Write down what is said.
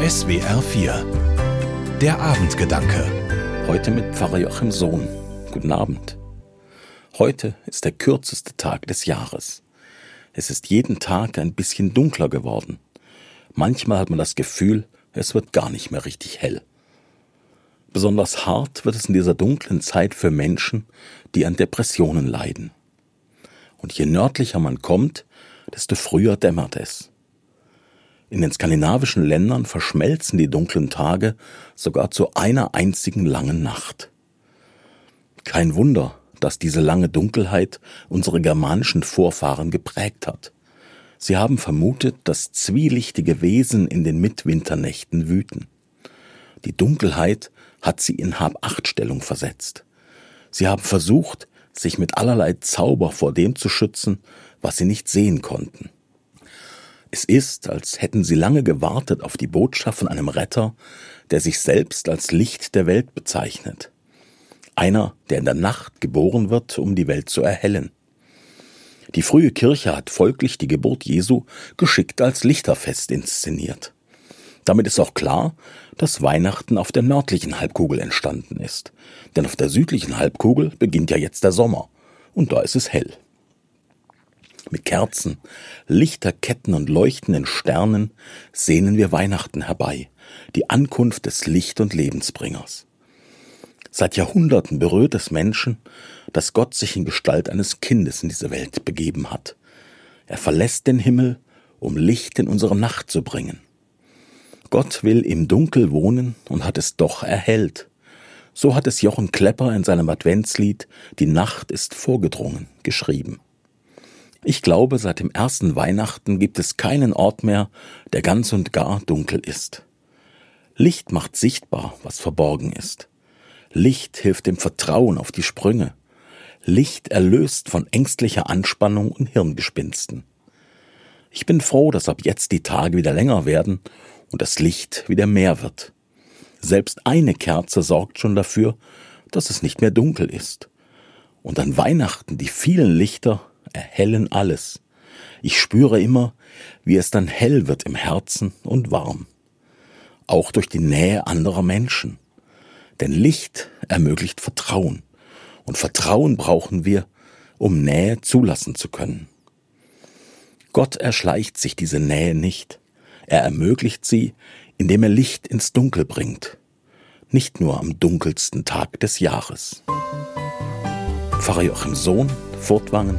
SWR 4 Der Abendgedanke. Heute mit Pfarrer Joachim Sohn. Guten Abend. Heute ist der kürzeste Tag des Jahres. Es ist jeden Tag ein bisschen dunkler geworden. Manchmal hat man das Gefühl, es wird gar nicht mehr richtig hell. Besonders hart wird es in dieser dunklen Zeit für Menschen, die an Depressionen leiden. Und je nördlicher man kommt, desto früher dämmert es. In den skandinavischen Ländern verschmelzen die dunklen Tage sogar zu einer einzigen langen Nacht. Kein Wunder, dass diese lange Dunkelheit unsere germanischen Vorfahren geprägt hat. Sie haben vermutet, dass zwielichtige Wesen in den Mitwinternächten wüten. Die Dunkelheit hat sie in Hab-Acht-Stellung versetzt. Sie haben versucht, sich mit allerlei Zauber vor dem zu schützen, was sie nicht sehen konnten. Es ist, als hätten sie lange gewartet auf die Botschaft von einem Retter, der sich selbst als Licht der Welt bezeichnet. Einer, der in der Nacht geboren wird, um die Welt zu erhellen. Die frühe Kirche hat folglich die Geburt Jesu geschickt als Lichterfest inszeniert. Damit ist auch klar, dass Weihnachten auf der nördlichen Halbkugel entstanden ist. Denn auf der südlichen Halbkugel beginnt ja jetzt der Sommer. Und da ist es hell. Mit Kerzen, Lichterketten und leuchtenden Sternen sehnen wir Weihnachten herbei, die Ankunft des Licht- und Lebensbringers. Seit Jahrhunderten berührt es Menschen, dass Gott sich in Gestalt eines Kindes in diese Welt begeben hat. Er verlässt den Himmel, um Licht in unsere Nacht zu bringen. Gott will im Dunkel wohnen und hat es doch erhellt. So hat es Jochen Klepper in seinem Adventslied Die Nacht ist vorgedrungen geschrieben. Ich glaube, seit dem ersten Weihnachten gibt es keinen Ort mehr, der ganz und gar dunkel ist. Licht macht sichtbar, was verborgen ist. Licht hilft dem Vertrauen auf die Sprünge. Licht erlöst von ängstlicher Anspannung und Hirngespinsten. Ich bin froh, dass ab jetzt die Tage wieder länger werden und das Licht wieder mehr wird. Selbst eine Kerze sorgt schon dafür, dass es nicht mehr dunkel ist. Und an Weihnachten die vielen Lichter erhellen alles. Ich spüre immer, wie es dann hell wird im Herzen und warm. Auch durch die Nähe anderer Menschen. Denn Licht ermöglicht Vertrauen. Und Vertrauen brauchen wir, um Nähe zulassen zu können. Gott erschleicht sich diese Nähe nicht. Er ermöglicht sie, indem er Licht ins Dunkel bringt. Nicht nur am dunkelsten Tag des Jahres. Pfarrer Joachim Sohn Furtwangen,